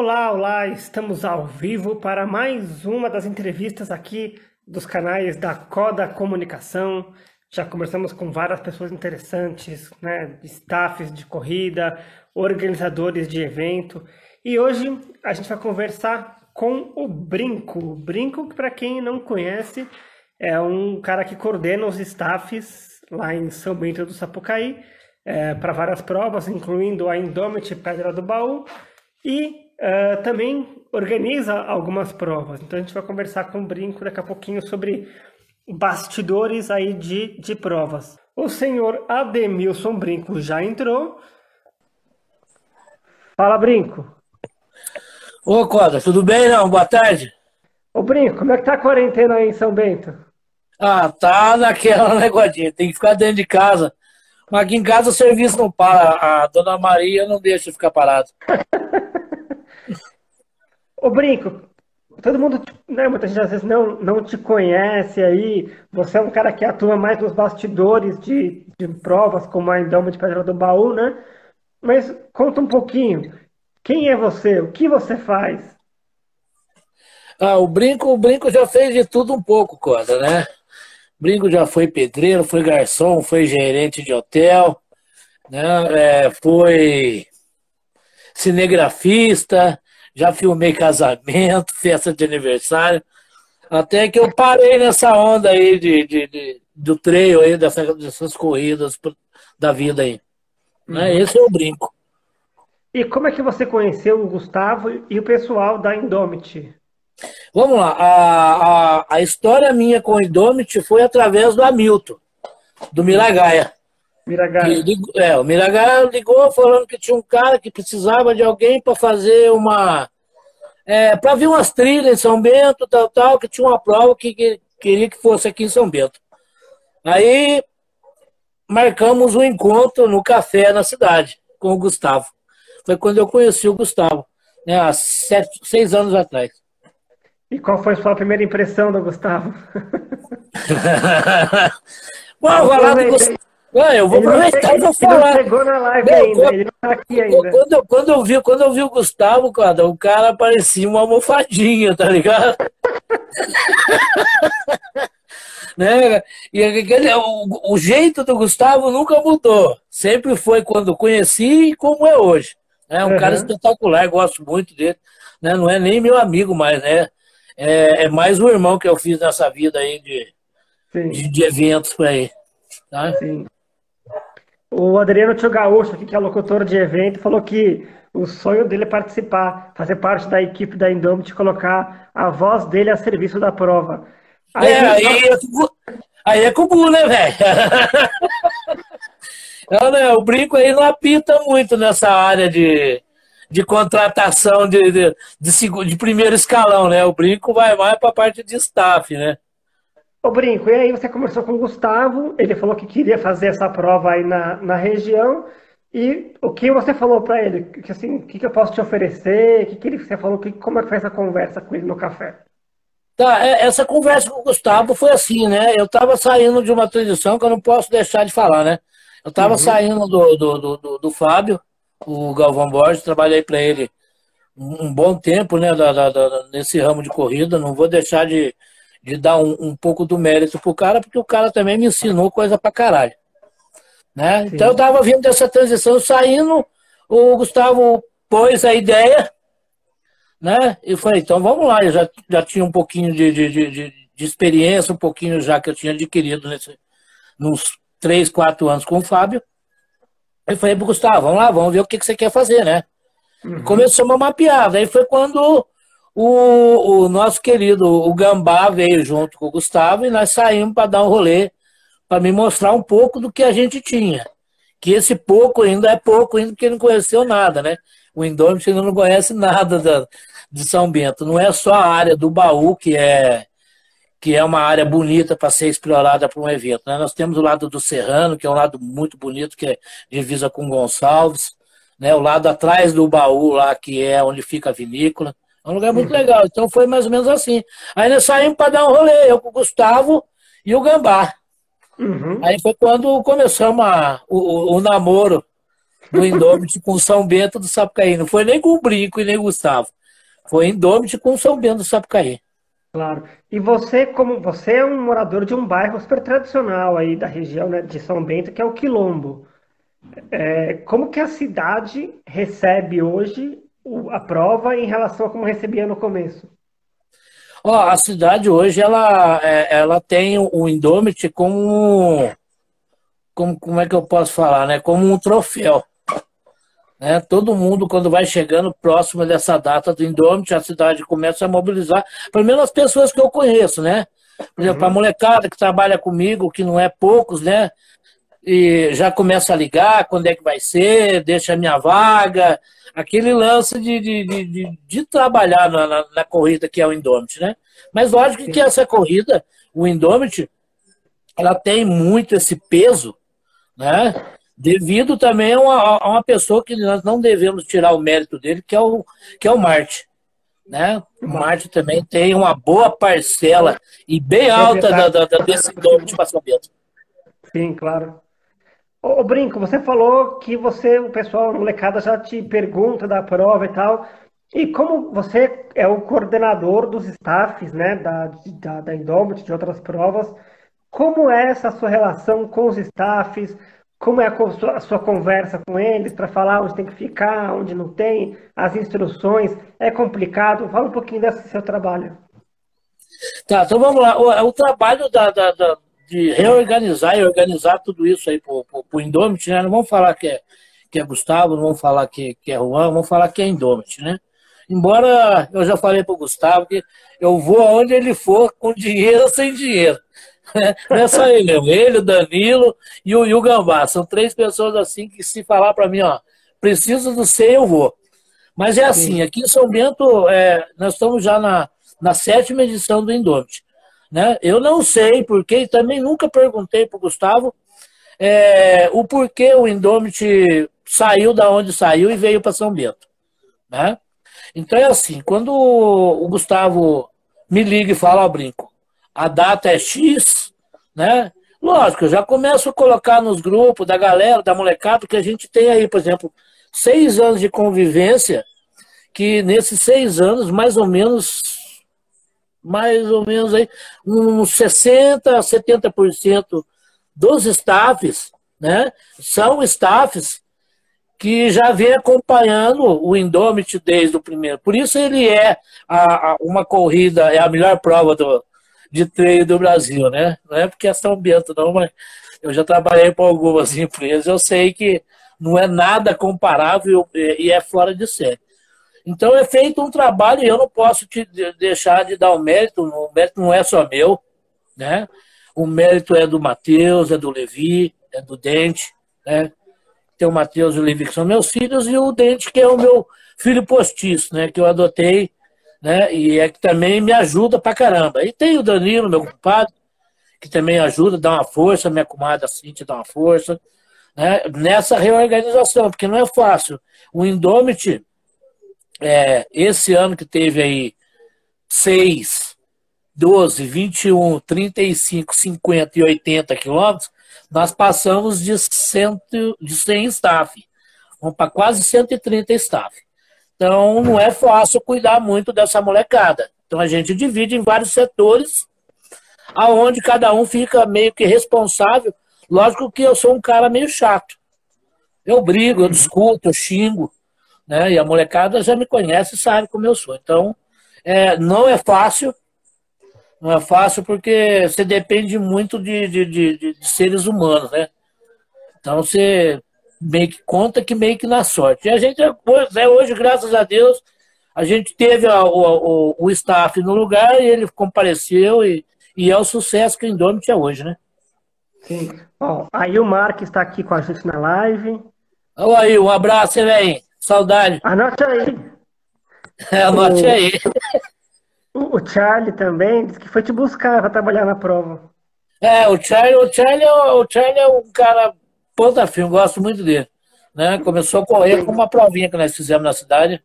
Olá, olá, estamos ao vivo para mais uma das entrevistas aqui dos canais da Coda Comunicação. Já conversamos com várias pessoas interessantes, né? Staffs de corrida, organizadores de evento. E hoje a gente vai conversar com o Brinco. O Brinco, para quem não conhece, é um cara que coordena os staffs lá em São Bento do Sapucaí é, para várias provas, incluindo a Indomit Pedra do Baú e uh, também organiza algumas provas. Então a gente vai conversar com o Brinco daqui a pouquinho sobre bastidores aí de, de provas. O senhor Ademilson Brinco já entrou. Fala, Brinco. Ô, Coda, tudo bem, não? Boa tarde. Ô, Brinco, como é que tá a quarentena aí em São Bento? Ah, tá naquela negodinha, tem que ficar dentro de casa. Mas aqui em casa o serviço não para, a dona Maria não deixa ficar parado. Ô Brinco, todo mundo, né, muita gente às vezes não, não te conhece aí, você é um cara que atua mais nos bastidores de, de provas, como a Indoma de Pedra do Baú, né? Mas conta um pouquinho, quem é você? O que você faz? Ah, o Brinco, o Brinco já fez de tudo um pouco, Coda, né? O Brinco já foi pedreiro, foi garçom, foi gerente de hotel, né? É, foi cinegrafista, já filmei casamento, festa de aniversário, até que eu parei nessa onda aí de, de, de do treino aí, dessas, dessas corridas da vida aí. Né? Uhum. Esse é o brinco. E como é que você conheceu o Gustavo e o pessoal da Indomit? Vamos lá, a, a, a história minha com o Indomit foi através do Hamilton, do Miragaia. Miragaia. Ligou, é, o Miragaia ligou falando que tinha um cara que precisava de alguém para fazer uma. É, para vir umas trilhas em São Bento, tal, tal, que tinha uma prova que, que queria que fosse aqui em São Bento. Aí marcamos um encontro no café na cidade com o Gustavo. Foi quando eu conheci o Gustavo, né, há sete, seis anos atrás. E qual foi a sua primeira impressão do Gustavo? Bom, falar do Gustavo. Ah, eu vou ele aproveitar e vou falar. Ele chegou na live não, ainda, quando, ele não tá aqui ainda. Quando, eu, quando, eu vi, quando eu vi o Gustavo, cara, o cara parecia uma almofadinha, tá ligado? né? E aquele, o, o, jeito do Gustavo nunca mudou. Sempre foi quando conheci e como é hoje. É um uhum. cara espetacular, gosto muito dele. Né? Não é nem meu amigo mais, né? É, é mais um irmão que eu fiz nessa vida aí de, de, de, eventos por aí. Tá? Sim. O Adriano Tio Gaúcho, que é locutor de evento, falou que o sonho dele é participar, fazer parte da equipe da Indomit, colocar a voz dele a serviço da prova. Aí, é, aí, aí é comum, né, velho? né, o brinco aí não apita muito nessa área de, de contratação de, de, de, de primeiro escalão, né? O brinco vai mais para a parte de staff, né? Ô Brinco, e aí você conversou com o Gustavo, ele falou que queria fazer essa prova aí na, na região, e o que você falou para ele? Que, assim, o que, que eu posso te oferecer? O que, que ele, você falou? Que, como é que foi essa conversa com ele no café? Tá, é, essa conversa com o Gustavo foi assim, né? Eu estava saindo de uma transição que eu não posso deixar de falar, né? Eu estava uhum. saindo do, do, do, do, Fábio, o Galvão Borges, trabalhei para ele um bom tempo, né, da, da, da, nesse ramo de corrida, não vou deixar de, de dar um, um pouco do mérito pro cara, porque o cara também me ensinou coisa pra caralho. Né? Então eu tava vindo dessa transição saindo, o Gustavo pôs a ideia, né? E falei, então vamos lá, eu já, já tinha um pouquinho de, de, de, de experiência, um pouquinho já que eu tinha adquirido nesse, nos três, quatro anos com o Fábio. Eu falei pro Gustavo, vamos lá, vamos ver o que, que você quer fazer, né? Uhum. Começou uma mapeada. Aí foi quando o, o nosso querido o Gambá veio junto com o Gustavo e nós saímos para dar um rolê, para me mostrar um pouco do que a gente tinha. Que esse pouco ainda é pouco, ainda porque não conheceu nada, né? O Indômito ainda não conhece nada da, de São Bento. Não é só a área do baú que é que é uma área bonita para ser explorada para um evento. Né? Nós temos o lado do Serrano, que é um lado muito bonito, que é divisa com Gonçalves, né? o lado atrás do baú lá, que é onde fica a vinícola. É um lugar muito legal. Então foi mais ou menos assim. Aí nós saímos para dar um rolê, eu com o Gustavo e o Gambá. Uhum. Aí foi quando começamos a, o, o, namoro do Indômito com São Bento do Sapucaí. Não foi nem com o Brinco e nem o Gustavo. Foi Indômito com São Bento do Sapucaí. Claro. E você, como você é um morador de um bairro super tradicional aí da região né, de São Bento, que é o Quilombo. É, como que a cidade recebe hoje a prova em relação a como recebia no começo? Ó, a cidade hoje ela, é, ela tem o Indomit como, como como é que eu posso falar, né? Como um troféu. Né? Todo mundo, quando vai chegando próximo dessa data do Indomit, a cidade começa a mobilizar, pelo menos as pessoas que eu conheço, né? Por exemplo, uhum. a molecada que trabalha comigo, que não é poucos, né? E já começa a ligar quando é que vai ser, deixa a minha vaga, aquele lance de, de, de, de trabalhar na, na, na, corrida que é o Indomit, né? Mas lógico Sim. que essa corrida, o Indomit, ela tem muito esse peso, né? Devido também a uma, a uma, pessoa que nós não devemos tirar o mérito dele, que é o, que é o Marte. Né? O Marte também tem uma boa parcela e bem alta da, da, da, desse Indomit passamento. Sim, claro. Ô, Brinco, você falou que você, o pessoal, a molecada já te pergunta da prova e tal. E como você é o coordenador dos staffs, né, da, da, da Indomit, de outras provas, como é essa sua relação com os staffs? Como é a sua, a sua conversa com eles para falar onde tem que ficar, onde não tem, as instruções? É complicado? Fala um pouquinho desse seu trabalho. Tá, então vamos lá. O, o trabalho da, da, da, de reorganizar e organizar tudo isso aí para o Indomit, né? Não vamos falar que é, que é Gustavo, não vamos falar que, que é Juan, vamos falar que é Indomit, né? Embora eu já falei para o Gustavo que eu vou aonde ele for, com dinheiro ou sem dinheiro. Não é só ele, ele, o Danilo e o, e o Gambá. São três pessoas assim que se falar para mim, ó, preciso do C, eu vou. Mas é assim, aqui em São Bento, é, nós estamos já na, na sétima edição do Indomit. Né? Eu não sei porquê, também nunca perguntei para o Gustavo é, o porquê o Indomit saiu da onde saiu e veio para São Bento. Né? Então é assim, quando o Gustavo me liga e fala, ó, Brinco, a data é X, né? Lógico, eu já começo a colocar nos grupos da galera, da molecada, que a gente tem aí, por exemplo, seis anos de convivência, que nesses seis anos, mais ou menos, mais ou menos aí, uns 60%, 70% dos staffs, né, são staffs que já vem acompanhando o Indomit desde o primeiro. Por isso ele é a, a, uma corrida, é a melhor prova do, de treino do Brasil, né? Não é porque é São Bento, não, mas eu já trabalhei para algumas empresas, eu sei que não é nada comparável e é fora de série. Então é feito um trabalho e eu não posso te deixar de dar o mérito, o mérito não é só meu, né? O mérito é do Matheus, é do Levi, é do Dente, né? Tem o Matheus e o Levi que são meus filhos e o Dente que é o meu filho postiço, né? Que eu adotei né? E é que também me ajuda pra caramba. E tem o Danilo, meu compadre, que também ajuda, dá uma força, minha comadre te dá uma força, né? Nessa reorganização, porque não é fácil. O Indomit, é, esse ano que teve aí 6, 12, 21, 35, 50 e 80 quilômetros, nós passamos de, cento, de 100 staff. Vamos para quase 130 staff. Então, não é fácil cuidar muito dessa molecada. Então, a gente divide em vários setores, aonde cada um fica meio que responsável. Lógico que eu sou um cara meio chato. Eu brigo, eu discuto, eu xingo, né? E a molecada já me conhece e sabe como eu sou. Então, é, não é fácil, não é fácil porque você depende muito de, de, de, de seres humanos, né? Então, você meio que conta que meio que na sorte. E a gente, é, hoje, graças a Deus, a gente teve a, o, o, o, staff no lugar e ele compareceu e, e é o sucesso que o Indomit é hoje, né? Sim. Bom, aí o Mark está aqui com a gente na live. Oi, aí, um abraço, velho. Saudade. Anote aí. É, anote o, aí. O, Charlie também disse que foi te buscar para trabalhar na prova. É, o Charlie, o Charlie, é o Charlie é um cara Ponta firme, gosto muito dele. Né? Começou a correr com uma provinha que nós fizemos na cidade.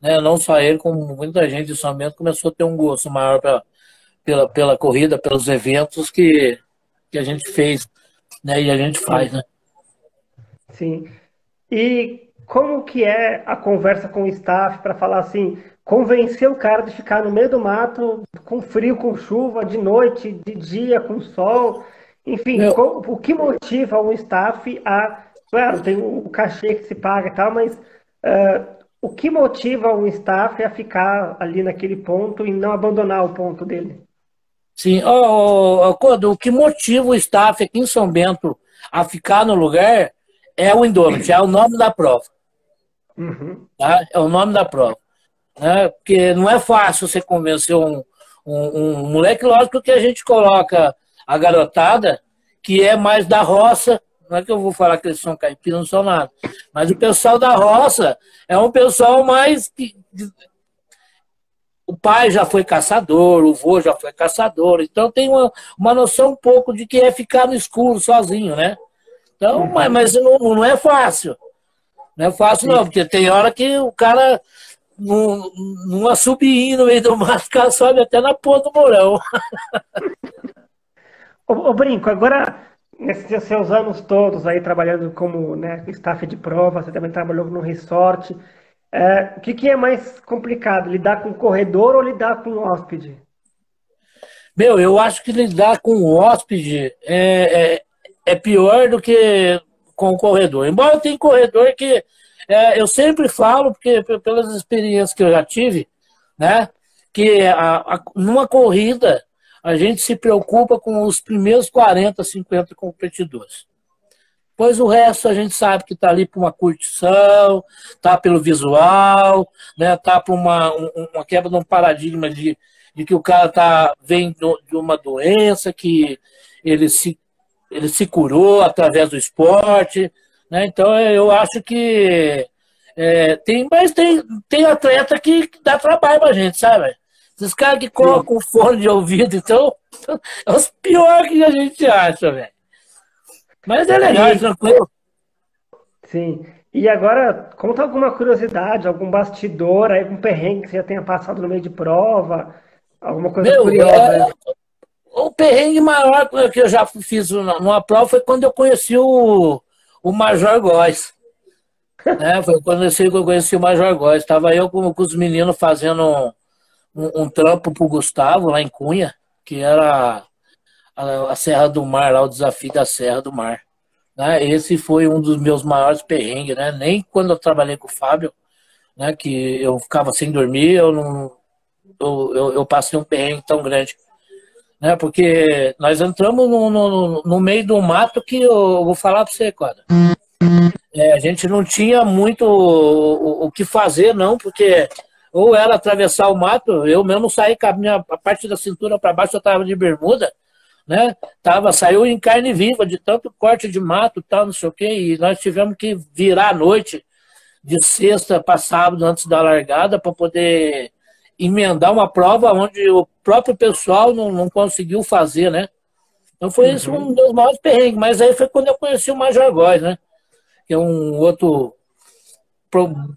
Né? Não só ele, como muita gente de São Bento começou a ter um gosto maior pra, pela, pela corrida, pelos eventos que, que a gente fez né? e a gente faz. Né? Sim. E como que é a conversa com o staff para falar assim, convencer o cara de ficar no meio do mato, com frio, com chuva, de noite, de dia, com sol, enfim, Meu... o que motiva um staff a, claro, tem o cachê que se paga e tal, mas uh, o que motiva um staff a ficar ali naquele ponto e não abandonar o ponto dele? Sim, oh, oh, o que motiva o staff aqui em São Bento a ficar no lugar é o Indomit, é o nome da prova. Uhum. Tá? É o nome da prova. Né? Porque não é fácil você convencer um, um, um, moleque, lógico que a gente coloca a garotada, que é mais da roça, não é que eu vou falar que eles são caipiras, não são nada, mas o pessoal da roça é um pessoal mais. O pai já foi caçador, o vô já foi caçador, então tem uma, uma noção um pouco de que é ficar no escuro sozinho, né? Então, uhum. mas, mas não, não é fácil. Não é fácil, não, porque tem hora que o cara, num, numa subinha no meio do mato, o cara sobe até na ponta do morão. ô, ô, Brinco, agora, nesses seus anos todos aí trabalhando como né, staff de prova, você também trabalhou no resort. É, o que, que é mais complicado, lidar com o corredor ou lidar com o hóspede? Meu, eu acho que lidar com o hóspede é, é, é pior do que com o corredor. Embora tenha corredor que é, eu sempre falo, porque pelas experiências que eu já tive, né, que a, a, numa corrida a gente se preocupa com os primeiros 40, 50 competidores. Pois o resto a gente sabe que está ali para uma curtição, está pelo visual, né, tá para uma, uma quebra de um paradigma de, de que o cara tá, vem de uma doença, que ele se ele se curou através do esporte, né? Então eu acho que é, tem, mas tem, tem atleta que, dá trabalho pra gente, sabe? Esses caras que colocam fone de ouvido, então, é os piores que a gente acha, velho. Mas é legal, é tranquilo. Sim. E agora, conta alguma curiosidade, algum bastidor, algum perrengue que você já tenha passado no meio de prova, alguma coisa Meu, curiosa. É, o perrengue maior que eu já fiz numa prova foi quando eu conheci o, o Major Góes. né? Foi quando eu conheci o Major Góes. Estava eu com, com, os meninos fazendo um, um, trampo pro Gustavo lá em Cunha, que era a, a, Serra do Mar, lá o desafio da Serra do Mar. Né? Esse foi um dos meus maiores perrengues, né? Nem quando eu trabalhei com o Fábio, né? Que eu ficava sem dormir, eu não. Eu, eu, eu passei um perrengue tão grande né? Porque nós entramos no, no, no meio do mato que eu vou falar para você, Coda. É, a gente não tinha muito o, o, que fazer, não, porque ou era atravessar o mato, eu mesmo saí com a minha a parte da cintura para baixo, eu estava de bermuda, né? Tava, saiu em carne viva, de tanto corte de mato tal, não sei o quê, e nós tivemos que virar à noite, de sexta para sábado, antes da largada, para poder emendar uma prova onde o próprio pessoal não, não conseguiu fazer, né? Então foi uhum. isso um dos maiores perrengues. Mas aí foi quando eu conheci o Major Góes, né? Que é um outro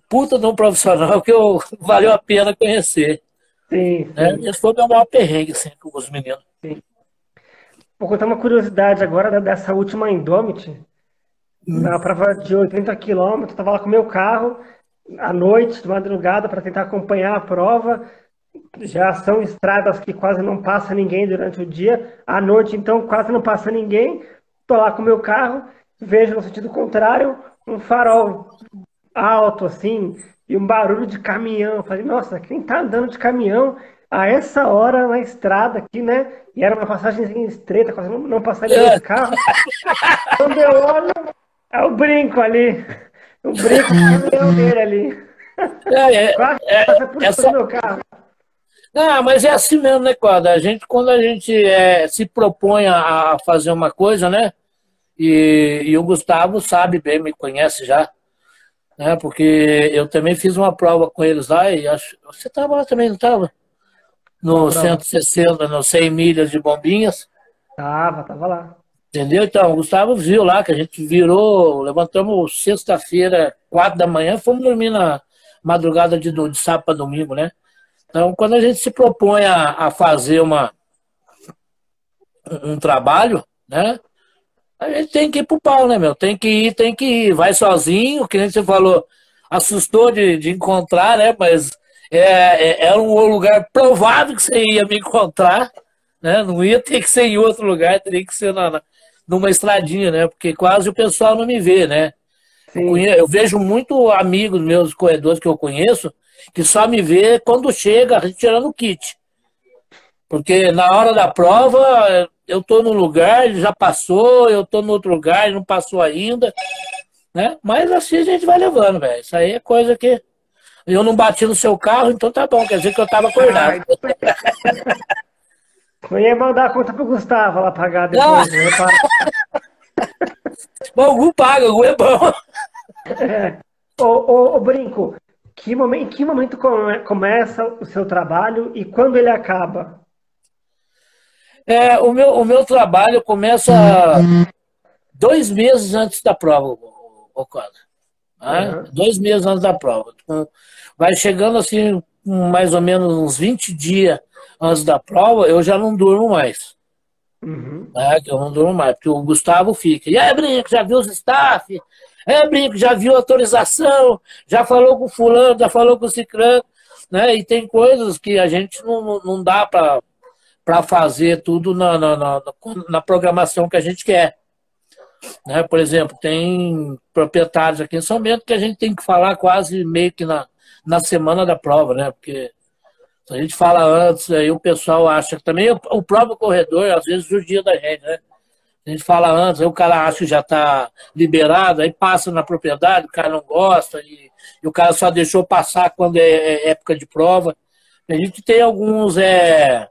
puta de um profissional que eu, valeu a pena conhecer. Sim, né? sim. Esse foi o meu maior perrengue, assim, com os meninos. Sim. Vou contar uma curiosidade agora dessa última Indomit. Hum. Na prova de 80 quilômetros, estava lá com o meu carro à noite, de madrugada, para tentar acompanhar a prova. Já são estradas que quase não passa ninguém durante o dia. À noite, então, quase não passa ninguém. Estou lá com o meu carro, vejo no sentido contrário um farol alto, assim, e um barulho de caminhão. falei, nossa, quem está andando de caminhão a essa hora na estrada aqui, né? E era uma passagem estreita, quase não, não passaria de carro. Quando eu olho, é o brinco ali. O brinco do caminhão dele ali. É, é, é, por essa... meu carro. Não, mas é assim mesmo, né, Quadra? A gente, quando a gente é, se propõe a fazer uma coisa, né? E, e, o Gustavo sabe bem, me conhece já, né? Porque eu também fiz uma prova com eles lá e acho. Você estava lá também, não estava? No não, 160, no 100 milhas de bombinhas. Tava, tava lá. Entendeu? Então, o Gustavo viu lá que a gente virou, levantamos sexta-feira, quatro da manhã, fomos dormir na madrugada de, de sábado para domingo, né? Então, quando a gente se propõe a, a fazer uma, um trabalho, né? A gente tem que ir pro pau, né, meu? Tem que ir, tem que ir. Vai sozinho, que nem você falou, assustou de, de encontrar, né? Mas é, é, era um lugar provável que você ia me encontrar, né? Não ia ter que ser em outro lugar, teria que ser na numa estradinha, né? Porque quase o pessoal não me vê, né? Eu, conheço, eu, vejo muito amigos meus corredores que eu conheço que só me vê quando chega retirando o kit. Porque na hora da prova eu tô no lugar, ele já passou, eu tô no outro lugar, ele não passou ainda, né? Mas assim a gente vai levando, velho. Isso aí é coisa que eu não bati no seu carro, então tá bom, quer dizer que eu tava acordado. Eu ia mandar a conta pro Gustavo lá pagar depois. Né? bom, o Gu paga, o Gu é bom. É. Ô, ô, ô, Brinco, que momento, em que momento come, começa o seu trabalho e quando ele acaba? É, o, meu, o meu trabalho começa dois meses antes da prova, o né? uhum. Dois meses antes da prova. Então, vai chegando assim, mais ou menos uns 20 dias antes da prova, eu já não durmo mais. Uhum. Né? Eu não durmo mais, porque o Gustavo fica. E aí, Brinco, já viu os staff? É, Brinco, já viu a autorização? Já falou com o fulano, já falou com o ciclano? Né? E tem coisas que a gente não, não dá para para fazer tudo na, na, na, na, programação que a gente quer. Né? Por exemplo, tem proprietários aqui em São Bento que a gente tem que falar quase meio que na, na semana da prova, né? Porque a gente fala antes, aí o pessoal acha que também o próprio corredor, às vezes, judia da gente, né? A gente fala antes, aí o cara acha que já está liberado, aí passa na propriedade, o cara não gosta, e, e o cara só deixou passar quando é, é época de prova. A gente tem alguns é,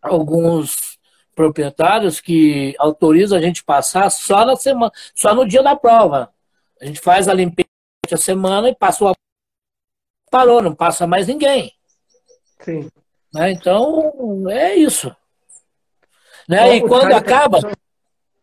alguns proprietários que autorizam a gente passar só na semana, só no dia da prova. A gente faz a limpeza a semana e passou a parou, não passa mais ninguém. Sim. Né? Então, é isso. Né? e quando acaba.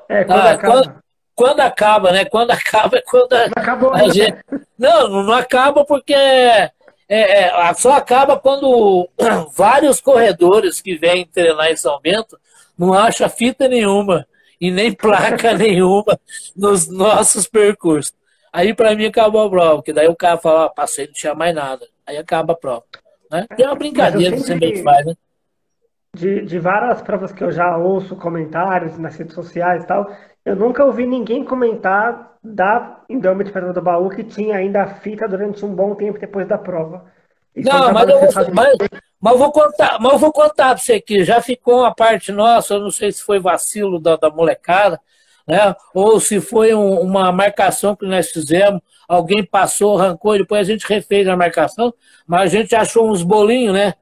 É, quando ah, acaba. Quando, quando, acaba, né? Quando acaba é quando a, acabou, a gente. Não, não acaba porque é, é, só acaba quando vários corredores que vêm treinar em São Bento não acham fita nenhuma e nem placa nenhuma nos nossos percursos. Aí para mim acabou a prova, porque daí o cara fala, ah, passei, não tinha mais nada. Aí acaba a prova. Né? É uma brincadeira que você faz, né? De, de várias provas que eu já ouço comentários nas redes sociais e tal, eu nunca ouvi ninguém comentar da Indomit Pedra do Baú que tinha ainda a fita durante um bom tempo depois da prova. Isso não, é mas eu, vou, mas, vou contar, mas eu vou contar para você aqui. Já ficou uma parte nossa, eu não sei se foi vacilo da, da molecada, né? Ou se foi um, uma marcação que nós fizemos, alguém passou, arrancou, depois a gente refez a marcação, mas a gente achou uns bolinhos, né?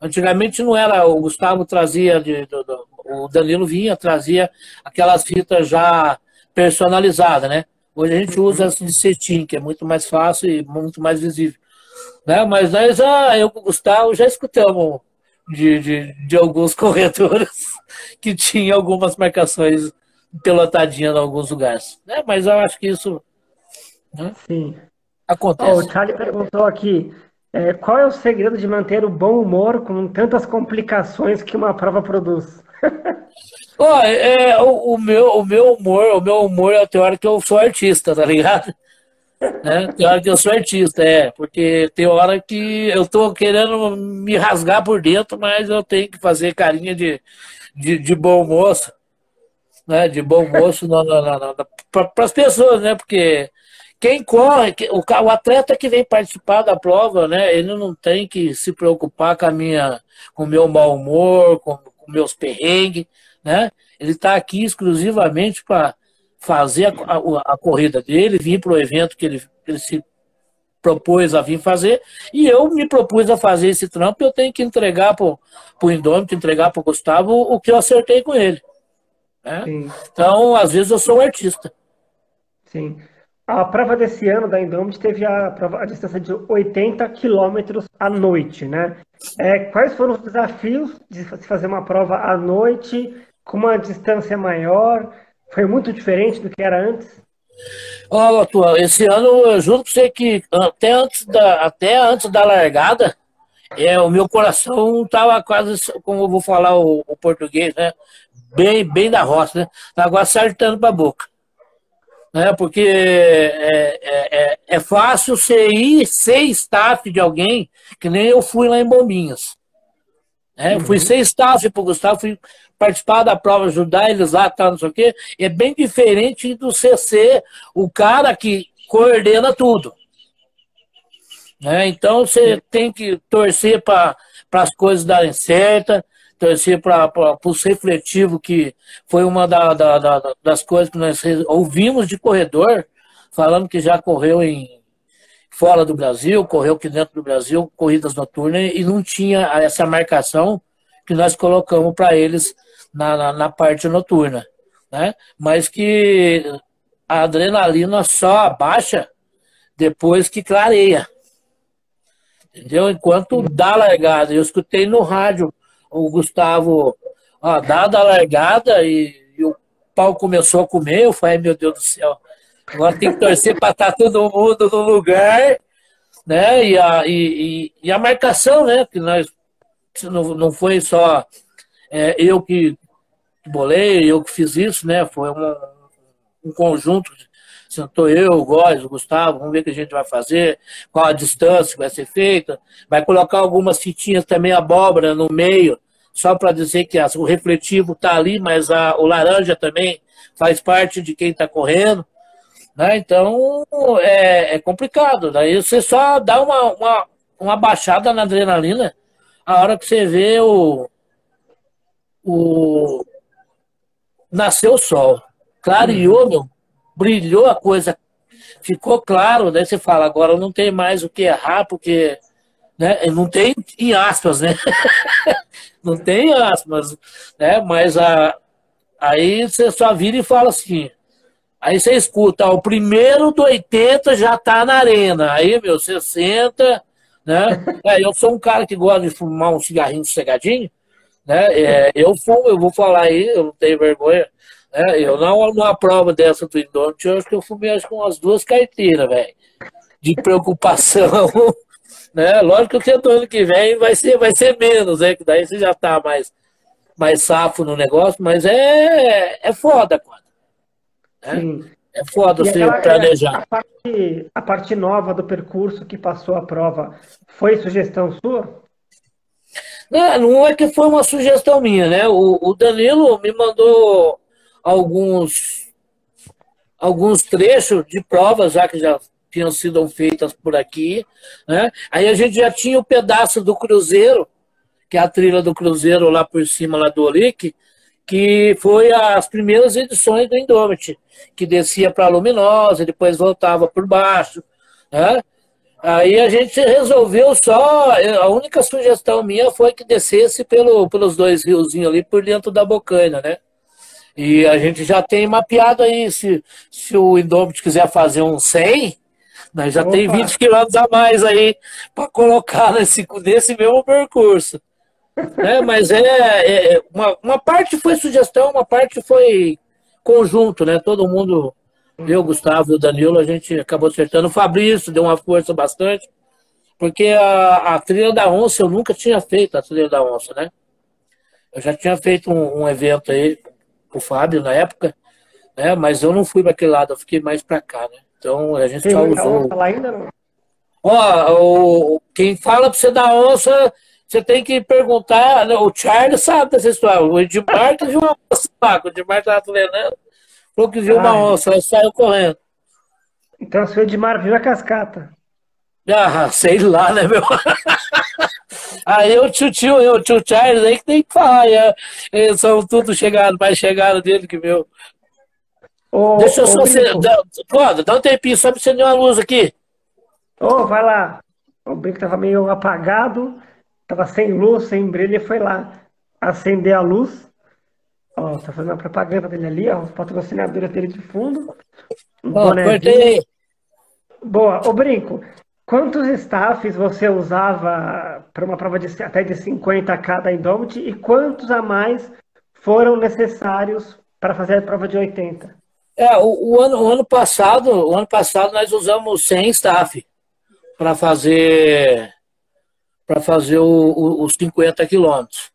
Antigamente não era, o Gustavo trazia de, do, do, o Danilo vinha, trazia aquelas fitas já personalizadas, né? Hoje a gente usa essa de cetim, que é muito mais fácil e muito mais visível. Né? Mas nós eu com o Gustavo já escutamos de, de, de alguns corretores que tinham algumas marcações pelotadinhas em alguns lugares. Né? Mas eu acho que isso né? Sim. acontece. Oh, o Charlie perguntou aqui, é, qual é o segredo de manter o bom humor com tantas complicações que uma prova produz? oh, é, o, o, meu, o meu humor, o meu humor é a hora que eu sou artista, tá ligado? né? Tem hora que eu sou artista, é, porque tem hora que eu tô querendo me rasgar por dentro, mas eu tenho que fazer carinha de, de, de bom moço, né? De bom moço para as pessoas, né? Porque quem corre, o, o atleta que vem participar da prova, né? Ele não tem que se preocupar com a minha, com o meu mau humor, com, com meus perrengues, né? Ele está aqui exclusivamente para fazer a, a, a, corrida dele, vir para o evento que ele, ele se propôs a vir fazer, e eu me propus a fazer esse trampo, eu tenho que entregar para o Indômito, entregar para o Gustavo o que eu acertei com ele. Né? Então, às vezes eu sou um artista. Sim. A prova desse ano da Indomit teve a, prova, a distância de 80 quilômetros à noite, né? É, quais foram os desafios de se fazer uma prova à noite com uma distância maior? Foi muito diferente do que era antes? Olha, esse ano eu juro para você que até antes da, até antes da largada, é, o meu coração estava quase, como eu vou falar o, o português, né? Bem, bem da roça, né? Agora acertando para a boca. Né? Porque é, é, é, é fácil você ir ser staff de alguém, que nem eu fui lá em Bombinhas. É, uhum. Fui ser staff para o Gustavo, fui participar da prova, ajudar eles lá, tal, não sei o quê. É bem diferente do CC, o cara que coordena tudo. Né? Então você tem que torcer para as coisas darem certo, torcer para os refletivos, que foi uma da, da, da, das coisas que nós ouvimos de corredor, falando que já correu em fora do Brasil, correu aqui dentro do Brasil, corridas noturnas, e não tinha essa marcação que nós colocamos para eles na, na, na, parte noturna. Né? Mas que a adrenalina só abaixa depois que clareia. Entendeu? Enquanto dá largada. Eu escutei no rádio o Gustavo, ó, dada a largada e, e, o pau começou a comer, eu falei, meu Deus do céu, agora tem que torcer para estar tá todo mundo no lugar, né? E a, e, e, a marcação, né? Que nós não, não foi só é, eu que bolei, eu que fiz isso, né? Foi um, um conjunto sentou eu, o Góis, o Gustavo, vamos ver o que a gente vai fazer, qual a distância que vai ser feita, vai colocar algumas fitinhas também abóbora no meio, só para dizer que o refletivo está ali, mas a, o laranja também faz parte de quem está correndo. Né? Então é, é, complicado. Daí você só dá uma, uma, uma baixada na adrenalina a hora que você vê o, o nasceu o sol. Clareou, meu, brilhou a coisa, ficou claro, daí você fala, agora não tem mais o que errar, porque né, não tem em aspas, né? não tem aspas, né? Mas a, aí você só vira e fala assim. Aí você escuta, ó, o primeiro do 80 já tá na arena. Aí, meu, 60, né? É, eu sou um cara que gosta de fumar um cigarrinho sossegadinho, né? É, eu fumo, eu vou falar aí, eu não tenho vergonha. É, eu não, numa prova dessa do Indômito, eu acho que eu fumei acho, com umas duas carteiras, velho. De preocupação. né? Lógico que o ano que vem vai ser, vai ser menos, né? Que daí você já tá mais, mais safo no negócio, mas é, é foda, quando. Né? É foda você aquela, planejar. A parte, a parte nova do percurso que passou a prova foi sugestão sua? Não, não é que foi uma sugestão minha, né? O, o Danilo me mandou alguns, alguns trechos de provas já que já tinham sido feitas por aqui. Né? Aí a gente já tinha o pedaço do Cruzeiro, que é a trilha do Cruzeiro lá por cima lá do Olique, que foi as primeiras edições do Indomit, que descia para a Luminosa, depois voltava por baixo. Né? Aí a gente resolveu só, a única sugestão minha foi que descesse pelo, pelos dois riozinhos ali por dentro da Bocaina, né? E a gente já tem mapeado aí, se, se o Indomit quiser fazer um 100, nós já Opa. tem 20 quilômetros a mais aí para colocar nesse, nesse mesmo percurso. É, mas é, é, é, uma, uma parte foi sugestão, uma parte foi conjunto, né? Todo mundo, eu, Gustavo e o Danilo, a gente acabou acertando. O Fabrício deu uma força bastante, porque a, a trilha da onça, eu nunca tinha feito a trilha da onça, né? Eu já tinha feito um, um evento aí o Fábio na época, né? Mas eu não fui para aquele lado, eu fiquei mais para cá, né? Então a gente Tem só usou. Falar ainda não? Ó, o, quem fala para você da onça, você tem que perguntar. Né? O Charles sabe dessa história. O Edmar que viu uma onça lá, o Edmar estava treinando, falou que viu uma onça, ele saiu correndo. Então se o Edmar viu a cascata. Ah, sei lá, né, meu? Aí o tio, tio, o tio Charles aí que tem que falar. É, eles são tudo chegado, mais chegado dele que meu. Ô, Deixa eu só. Ser, dá, pode, dá um tempinho só pra acender uma luz aqui. Ô, oh, vai lá. O brinco tava meio apagado, tava sem luz, sem brilho, foi lá acender a luz. Ó, tá fazendo a propaganda dele ali, ó, os patrocinadores dele de fundo. Um ó, cortei. Boa. Ô, Brinco, Quantos staffs você usava para uma prova de até de 50 cada Indomit e quantos a mais foram necessários para fazer a prova de 80? É, o, o, ano, o ano passado, o ano passado nós usamos 100 staff para fazer para fazer o, o, os 50 quilômetros.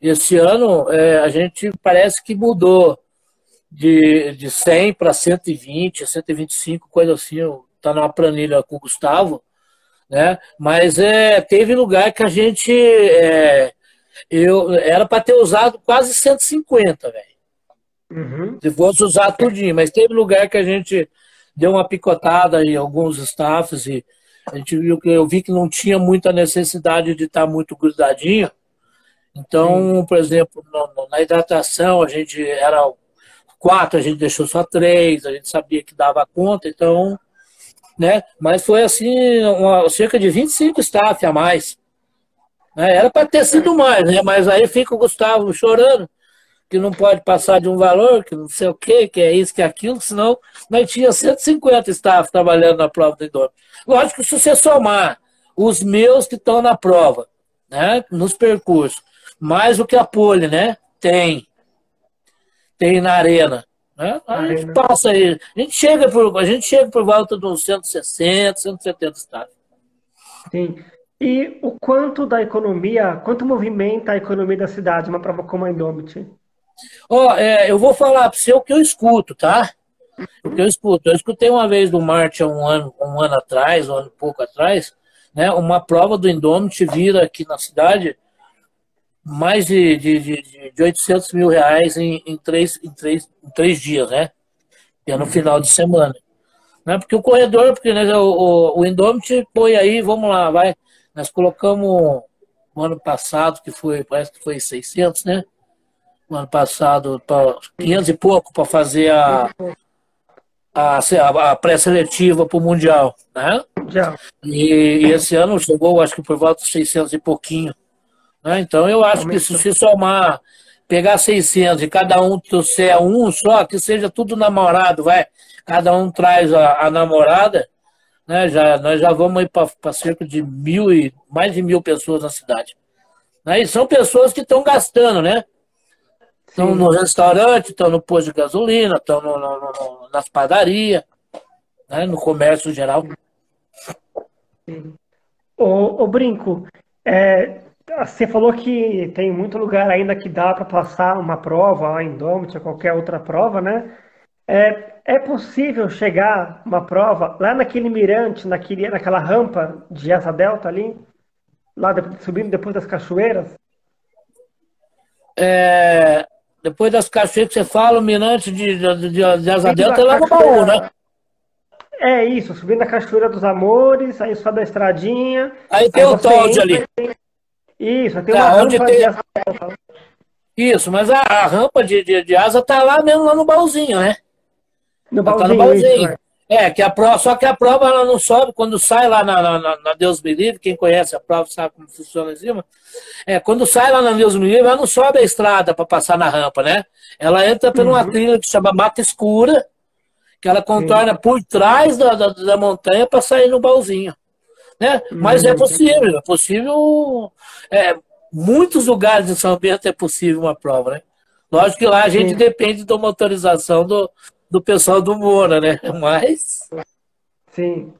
Esse ano é, a gente parece que mudou de, de 100 para 120, 125, coisa assim, está numa planilha com o Gustavo, né? Mas é, teve lugar que a gente é, eu era para ter usado quase 150, velho. Uhum. Se fosse usar tudinho, mas teve lugar que a gente deu uma picotada em alguns staffs e a gente viu que eu vi que não tinha muita necessidade de estar tá muito grudadinho. Então, por exemplo, na hidratação a gente era quatro, a gente deixou só três, a gente sabia que dava conta, então, né? Mas foi assim, uma, cerca de 25 staff a mais. Né? Era para ter sido mais, né? Mas aí fica o Gustavo chorando, que não pode passar de um valor, que não sei o quê, que é isso, que é aquilo, senão nós tinha 150 staff trabalhando na prova do Indômetro. Lógico que se você somar os meus que estão na prova, né? Nos percursos, mais o que a pole, né? Tem tem na arena. Né? A gente passa aí. A gente chega por, a gente chega por volta uns 160, 170 estádios. Sim. E o quanto da economia, quanto movimenta a economia da cidade, uma prova como a Indomit? Ó, oh, é, eu vou falar para você o que eu escuto, tá? O que eu escuto. Eu escutei uma vez do Marte um ano, um ano atrás, um ano e pouco atrás, né? Uma prova do Indomit vira aqui na cidade mais de, de, de, de 800 mil reais em, em, três, em, três, em três dias, né? Que é no final de semana. Né? Porque o corredor, porque né, o, o, o Indomit põe aí, vamos lá, vai. Nós colocamos no ano passado, que foi, parece que foi 600, né? No ano passado, 500 e pouco para fazer a, a, a pré-seletiva para o Mundial, né? E, e, esse ano chegou, acho que por volta de 600 e pouquinho. Né? Então eu acho que se se somar, pegar 600 e cada um trouxer um só, que seja tudo namorado, vai, cada um traz a, a namorada, né? já, nós já vamos ir para cerca de mil e mais de mil pessoas na cidade. Né? E são pessoas que estão gastando, né? Estão no restaurante, estão no posto de gasolina, estão nas padarias, né? no comércio geral. O, o Brinco, é, você falou que tem muito lugar ainda que dá para passar uma prova, a Indomit ou qualquer outra prova, né? É, é possível chegar uma prova lá naquele mirante, naquele, naquela rampa de asa delta ali, lá de, subindo depois das cachoeiras? É, depois das cachoeiras que você fala, o mirante de, de, de, de asa delta é lá no baú, né? É isso, subindo a Cachoeira dos Amores, aí só da estradinha. Aí tem aí o Todd ali. Isso, tem uma onde tem... Isso, mas a, a rampa de, de, de, asa tá lá mesmo, lá no baúzinho, né? No baúzinho. Tá no baúzinho. Isso, é, que a prova, só que a prova ela não sobe quando sai lá na, na, na Deus Me Livre, quem conhece a prova sabe como funciona em cima. É, quando sai lá na Deus Me Livre, ela não sobe a estrada para passar na rampa, né? Ela entra por uma uhum. trilha que chama Mata Escura, que ela contorna Sim. por trás da, da, da montanha para sair no baúzinho. Né? Mas é possível, é possível. É, muitos lugares de São Bento é possível uma prova, né? Lógico que lá a gente Sim. depende de uma autorização do, do pessoal do Moura, né? Mas. Sim.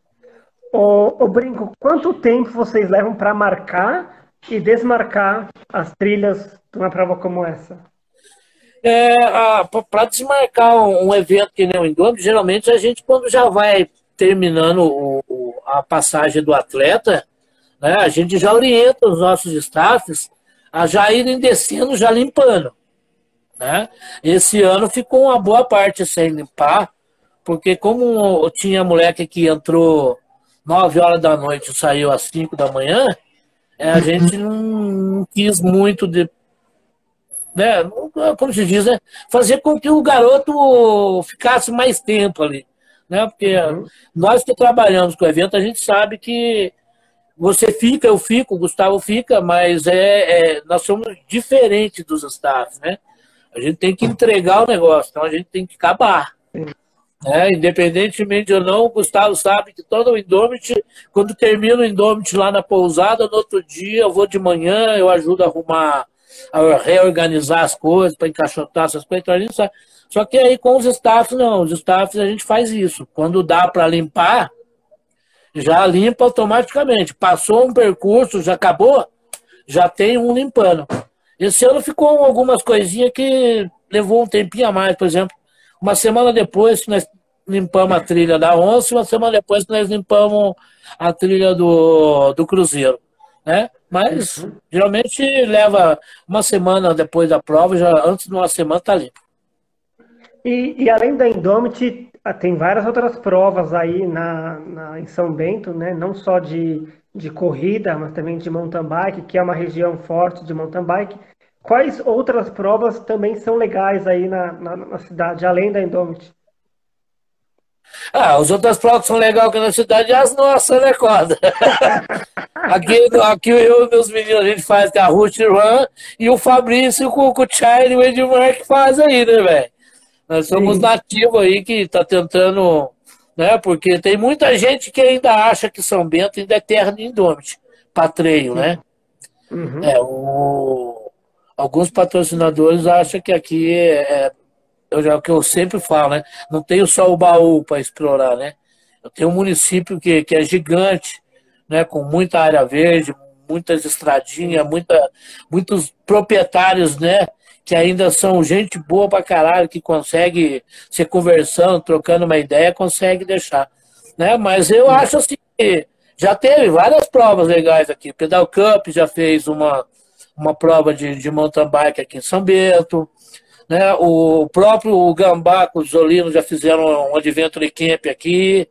Ô, ô Brinco, quanto tempo vocês levam para marcar e desmarcar as trilhas de uma prova como essa? É, para desmarcar um, um, evento que nem o Indômetro, geralmente a gente, quando já vai terminando o, o, a passagem do atleta, né, a gente já orienta os nossos staffs a já irem descendo, já limpando. Né? Esse ano ficou uma boa parte sem limpar, porque como tinha moleque que entrou 9 horas da noite e saiu às 5 da manhã, é, a gente não quis muito de. Né, como se diz, né, fazer com que o garoto ficasse mais tempo ali né? Porque uhum. nós que trabalhamos com o evento, a gente sabe que você fica, eu fico, o Gustavo fica, mas é, é, nós somos diferentes dos staffs, né? A gente tem que entregar o negócio, então a gente tem que acabar. Né? Independentemente ou não, o Gustavo sabe que todo o Indomit, quando termina o Indomit lá na pousada, no outro dia eu vou de manhã, eu ajudo a arrumar, a reorganizar as coisas, para encaixotar essas coisas, então a gente sabe. Só que aí com os staffs, não. Os staffs a gente faz isso. Quando dá para limpar, já limpa automaticamente. Passou um percurso, já acabou, já tem um limpando. Esse ano ficou algumas coisinhas que levou um tempinho a mais, por exemplo. Uma semana depois nós limpamos a trilha da Onça, uma semana depois nós limpamos a trilha do, do Cruzeiro. Né? Mas uhum. geralmente leva uma semana depois da prova, já antes de uma semana está limpo. E, e, além da Indomit, ah, tem várias outras provas aí na, na, em São Bento, né? não só de, de corrida, mas também de mountain bike, que é uma região forte de mountain bike. Quais outras provas também são legais aí na, na, na cidade, além da Indomit? Ah, as outras provas são legais aqui na cidade é as nossas, né, Coda? aqui, aqui eu e meus meninos, a gente faz com a Ruth Run e o Fabrício com, com o Charlie e o Edmar que faz aí, né, velho? Nós somos Sim. nativos aí que tá tentando, né? Porque tem muita gente que ainda acha que São Bento ainda é terra de indômito, patreio, né? Uhum. É, o, alguns patrocinadores acham que aqui é, é eu já, o que eu sempre falo, né? Não tenho só o baú para explorar, né? Eu tenho um município que, que é gigante, né? Com muita área verde, muitas estradinhas, muita, muitos proprietários, né? Que ainda são gente boa pra caralho, que consegue ser conversando, trocando uma ideia, consegue deixar. Né? Mas eu acho assim que já teve várias provas legais aqui. O Pedal Cup já fez uma, uma prova de, de mountain bike aqui em São Bento. Né? O próprio Gambá com os Zolino já fizeram um Adventure Camp aqui.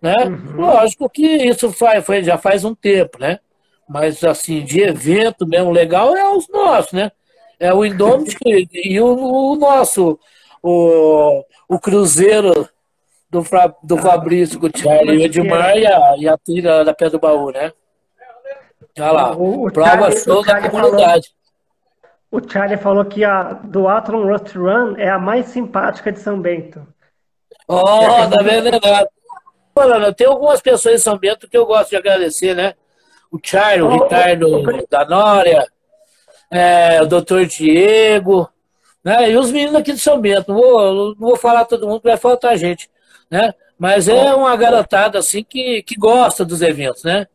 Né? Uhum. Lógico que isso faz, foi, já faz um tempo, né? Mas assim, de evento mesmo legal é os nossos, né? É o Indomit e o, o, nosso, o, o Cruzeiro do, do Fabrício Gutierrez, o Edmar e a, e a trilha da Pedra do Baú, né? Olha lá, o, o prova show da comunidade. Falou o Charlie falou que a do Atron Rust Run é a mais simpática de São Bento. Oh, tá vendo? Falando, tem algumas pessoas em São Bento que eu gosto de agradecer, né? O Charlie, o oh, Ricardo oh, da Nória, é, o doutor Diego, né? E os meninos aqui de São Bento. Não vou, não vou falar todo mundo, vai faltar gente, né? Mas é uma garotada assim que, que gosta dos eventos, né?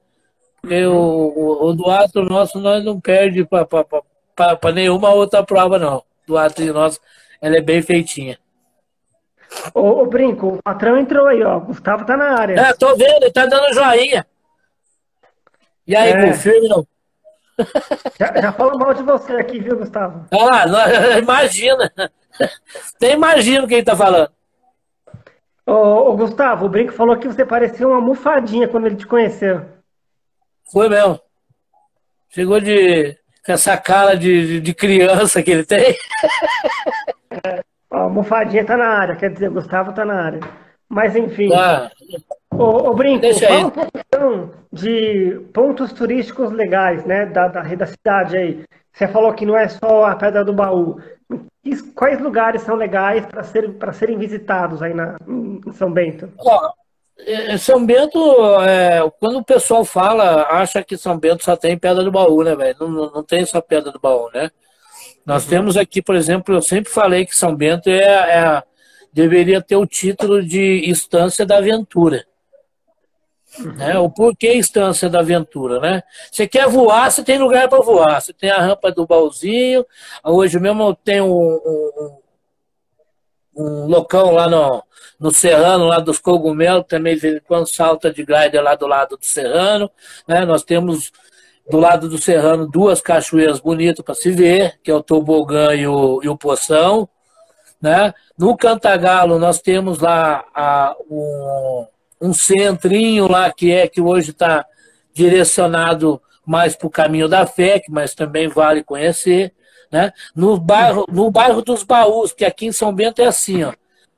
Porque o, o, o do nosso nós não perde para para nenhuma outra prova, não. Do ato nosso, ela é bem feitinha. Ô, ô, Brinco, o patrão entrou aí, ó. Gustavo tá na área. É, tô vendo, ele tá dando joinha. E aí, é. firme não? Já, já falou mal de você aqui, viu, Gustavo? Ah, não, imagina. Nem imagino quem tá falando. Ô, ô, Gustavo, o Brinco falou que você parecia uma almofadinha quando ele te conheceu. Foi mesmo. Chegou de com essa cara de, de criança que ele tem. Ó, Mofadinha tá na área, quer dizer, Gustavo tá na área. Mas enfim. Ah. Ô, ô Brinco, Deixa fala um pouquinho de pontos turísticos legais, né, da, da, da cidade aí. Você falou que não é só a Pedra do Baú. Quais lugares são legais para ser, serem visitados aí na, em São Bento? Ó, São Bento, é, quando o pessoal fala, acha que São Bento só tem pedra do baú, né, velho? Não, não tem só pedra do baú, né? Nós uhum. temos aqui, por exemplo, eu sempre falei que São Bento é, é, deveria ter o título de Estância da Aventura. Uhum. Né? O porquê Estância da Aventura, né? Você quer voar, você tem lugar para voar. Você tem a rampa do baúzinho. Hoje mesmo tem um, um, um locão lá no, no Serrano, lá dos cogumelos, também quando salta de glider lá do lado do Serrano. Né? Nós temos do lado do Serrano duas cachoeiras bonitas para se ver, que é o Tobogã e o, e o Poção. Né? No Cantagalo nós temos lá a, um, um centrinho lá que é que hoje está direcionado mais para o caminho da fé, mas também vale conhecer. Né? No, bairro, no bairro dos Baús, que aqui em São Bento é assim, ó.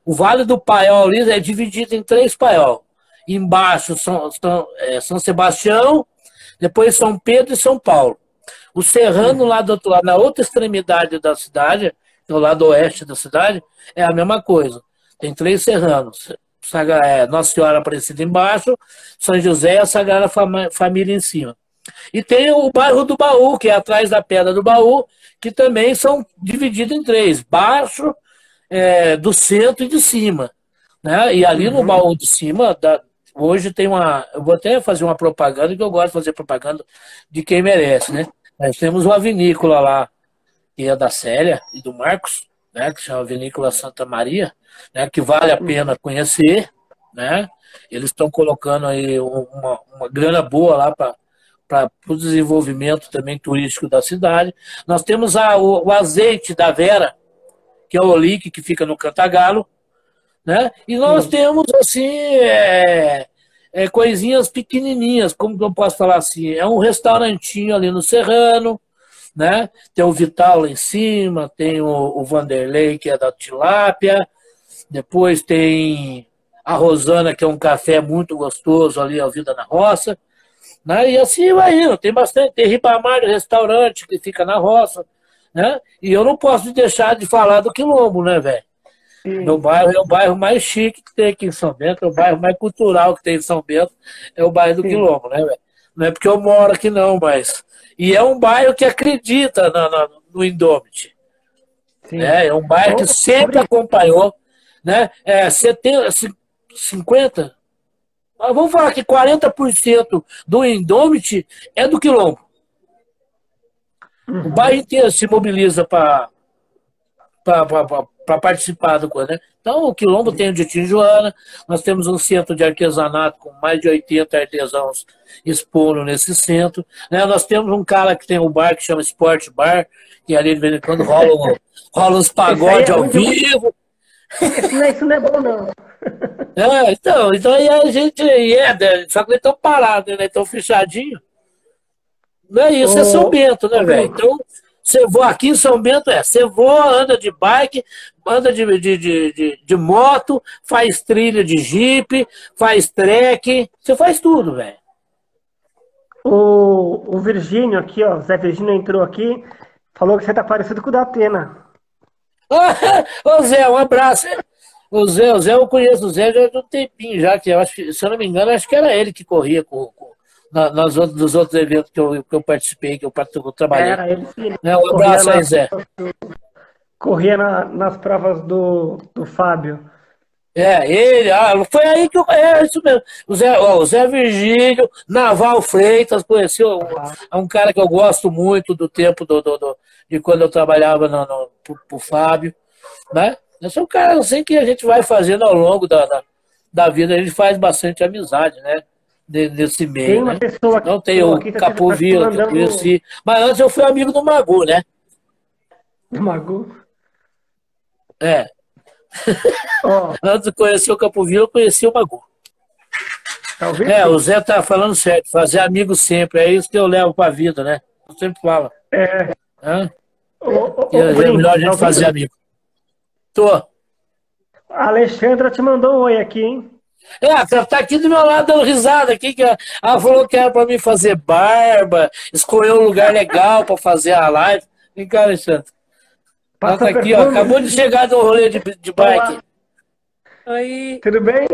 O Vale do Paiol ali é dividido em três paiol. Embaixo São, São, é, São Sebastião, depois São Pedro e São Paulo. O Serrano, lá do outro lado, na outra extremidade da cidade, do lado oeste da cidade, é a mesma coisa. Tem três serranos. É, Nossa Senhora Aparecida embaixo, São José e a Sagrada Família em cima. E tem o bairro do Baú, que é atrás da Pedra do Baú, que também são divididos em três: baixo, é, do centro e de cima. Né? E ali uhum. no baú de cima, da, hoje tem uma. Eu vou até fazer uma propaganda, que eu gosto de fazer propaganda de quem merece. Né? Nós temos uma vinícola lá, que é da Célia e do Marcos, né, que chama Vinícola Santa Maria, né, que vale a pena conhecer, né? Eles estão colocando aí uma, uma grana boa lá para o desenvolvimento também turístico da cidade. Nós temos a, o, o azeite da Vera, que é o Olique, que fica no Cantagalo, né? E nós Sim. temos, assim, é, é, coisinhas pequenininhas, como eu posso falar assim? É um restaurantinho ali no Serrano, né? Tem o Vital lá em cima, tem o, o Vanderlei, que é da Tilápia, depois tem a Rosana, que é um café muito gostoso ali, a Vida na Roça, né? E assim vai indo, tem bastante, tem Ribamar, restaurante que fica na roça, né? E eu não posso deixar de falar do Quilombo, né, velho? Meu bairro é o bairro mais chique que tem aqui em São Bento, é o bairro mais cultural que tem em São Bento, é o bairro do Sim. Quilombo, né, velho? Não é porque eu moro aqui não, mas e é um bairro que acredita no, no, no Indomit. É, é um bairro que sempre acompanhou. Né? É, 70, 50, vamos falar que 40% do Indomit é do Quilombo. Uhum. O bairro inteiro se mobiliza para para participar do coisa, né? Então, o Quilombo tem o de Tijuana, nós temos um centro de artesanato com mais de 80 artesãos expondo nesse centro. Né? Nós temos um cara que tem um bar que chama Sport Bar, que ali de vez em quando rola, rola uns pagodes é ao vivo. Isso não, é, isso não é bom, não. É, então, então aí a gente é, né? só que eles estão parados, né? Estão fechadinhos. Não é isso, é São Bento, né, velho? Então, você voa aqui em São Bento, é. Você voa, anda de bike, anda de, de, de, de, de moto, faz trilha de jipe, faz trek. Você faz tudo, velho. O, o Virgínio aqui, ó, o Zé Virgínio entrou aqui, falou que você tá parecido com o da Atena. Ô Zé, um abraço. O Zé, o Zé, eu conheço o Zé já há um tempinho já, que eu acho que, se eu não me engano, acho que era ele que corria com, com na, nas outros, nos outros eventos que eu, que eu participei, que eu, eu trabalhei. Era ele sim. Né? Um abraço aí, Zé. Corria na, nas provas do, do Fábio. É, ele, ah, foi aí que eu. É isso mesmo. O Zé, ó, o Zé Virgílio, Naval Freitas, conheceu um, um cara que eu gosto muito do tempo do, do, do de quando eu trabalhava no, no, pro, pro Fábio. Né? Esse é um cara assim que a gente vai fazendo ao longo da, da, da vida, a gente faz bastante amizade, né? nesse meio. Tem uma né? pessoa Não tem o tá Capovila, que eu conheci. Mas antes eu fui amigo do Magu, né? Do Magu? É. Oh. antes de conhecer o Capovila, eu conheci o Magu. Talvez é, o Zé tá falando certo, fazer amigo sempre, é isso que eu levo pra vida, né? Eu sempre falo. É. Hã? Ô, é melhor a gente fazer amigo. Tô. A Alexandra te mandou um oi aqui, hein? É, ela tá aqui do meu lado dando risada aqui, que ela falou que era para mim fazer barba, escolher um lugar legal para fazer a live. Vem cá, Alexandre. Tá aqui, ó, acabou de chegar do rolê de, de bike. Oi. Tudo bem?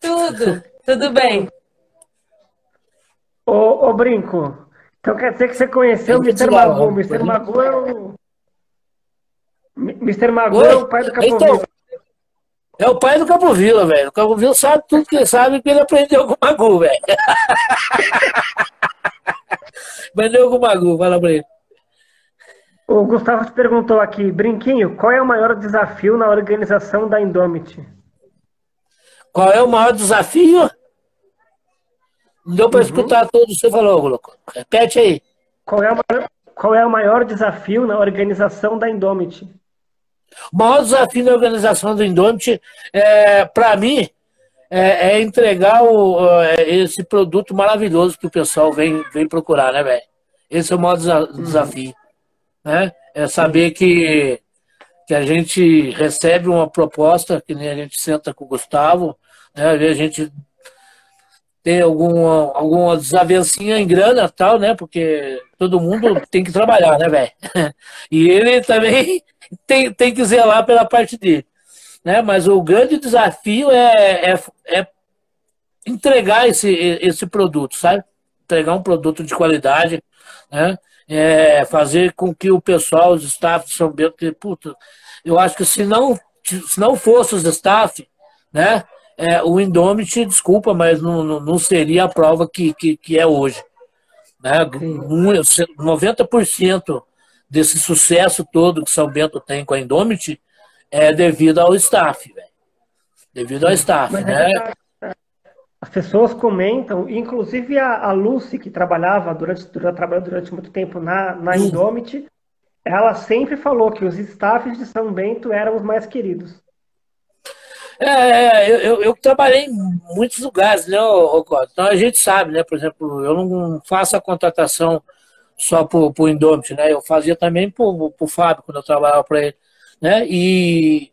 Tudo, tudo bem. Ô, ô Brinco, então quer dizer que você conheceu o Mr. Magu. Mr. Magu é o... Mr. Magu Oi? é o pai do Capovilla. Então, é o pai do Capovila, velho. O Capovila sabe tudo que ele sabe que ele aprendeu com o Magu, velho. aprendeu com o Magu, fala pra ele. O Gustavo te perguntou aqui, Brinquinho, qual é o maior desafio na organização da Indomit? Qual é o maior desafio? Não deu para uhum. escutar tudo que você falou, louco. Repete aí. Qual é, o maior, qual é o maior desafio na organização da Indomit? O maior desafio da organização do Indomit, é, para mim, é, é entregar o, é, esse produto maravilhoso que o pessoal vem, vem procurar, né, velho? Esse é o maior desa uhum. desafio. Né? É saber que, que a gente recebe uma proposta, que nem a gente senta com o Gustavo, né? a gente tem alguma, alguma desavencinha em grana tal, né? Porque todo mundo tem que trabalhar, né, velho? E ele também tem, tem que zelar pela parte dele. Né? Mas o grande desafio é, é, é entregar esse, esse produto, sabe? Entregar um produto de qualidade, né? É fazer com que o pessoal, os staff de São Bento, que, puta, eu acho que se não, se não fosse os staff, né? É, o Indomit, desculpa, mas não, não, não seria a prova que, que, que é hoje. Né? 90% desse sucesso todo que São Bento tem com a Indomit é devido ao staff, velho. Devido ao staff, Mas né? As pessoas comentam, inclusive a, a Lucy, que trabalhava durante, trabalhou durante muito tempo na, na Indomit, ela sempre falou que os staffs de São Bento eram os mais queridos. É, é eu, eu, eu, trabalhei em muitos lugares, né, Rocó? Então a gente sabe, né? Por exemplo, eu não faço a contratação só por, por Indomit, né? Eu fazia também por, por Fábio, quando eu trabalhava para ele, né? E,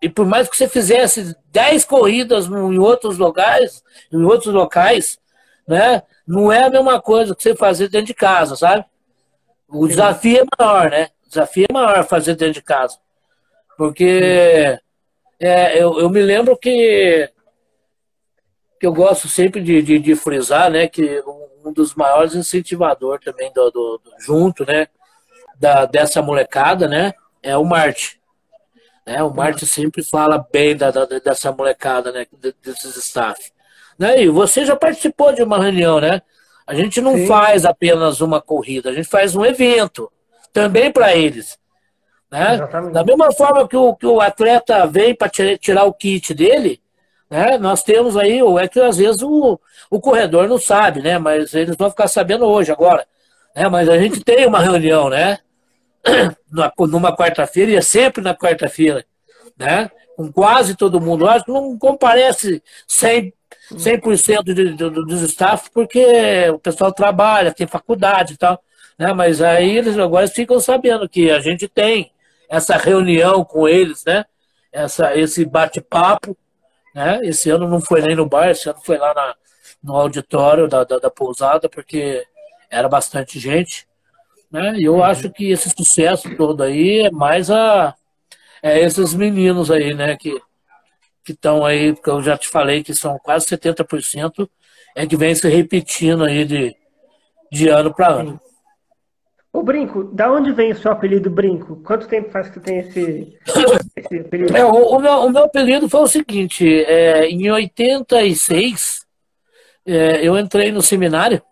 e por mais que você fizesse 10 corridas em outros lugares, em outros locais, né? Não é a mesma coisa que você fazer dentro de casa, sabe? O desafio é maior, né? O desafio é maior fazer dentro de casa. Porque é, eu, eu me lembro que, que eu gosto sempre de, de, de frisar, né? Que um dos maiores incentivadores também do, do, do, junto, né? Da, dessa molecada, né? É o Marte. Né? O Marte sempre fala bem da, da, dessa molecada, né? Desses staff. Né? E você já participou de uma reunião, né? A gente não Sim. faz apenas uma corrida, a gente faz um evento também para eles. Né? Da mesma forma que o, que o atleta vem para tirar o kit dele, né? nós temos aí, ou é que às vezes o, o corredor não sabe, né? mas eles vão ficar sabendo hoje, agora. Né? Mas a gente tem uma reunião, né? numa quarta-feira, e é sempre na quarta-feira, né? com quase todo mundo. Acho que não comparece 100 100% de, de, dos staff, porque o pessoal trabalha, tem faculdade e tal. Né? Mas aí eles agora ficam sabendo que a gente tem essa reunião com eles, né? Essa, esse bate-papo. Né? Esse ano não foi nem no bar, esse ano foi lá na, no auditório da, da, da pousada, porque era bastante gente. Né? E eu uhum. acho que esse sucesso todo aí é mais a é esses meninos aí, né? Que, que estão aí, que eu já te falei que são quase 70%, é que vem se repetindo aí de, de ano para ano. O Brinco, da onde vem o seu apelido Brinco? Quanto tempo faz que tem esse, esse apelido? É, o, o, meu, o meu apelido foi o seguinte, é, em 86, é, eu entrei no seminário,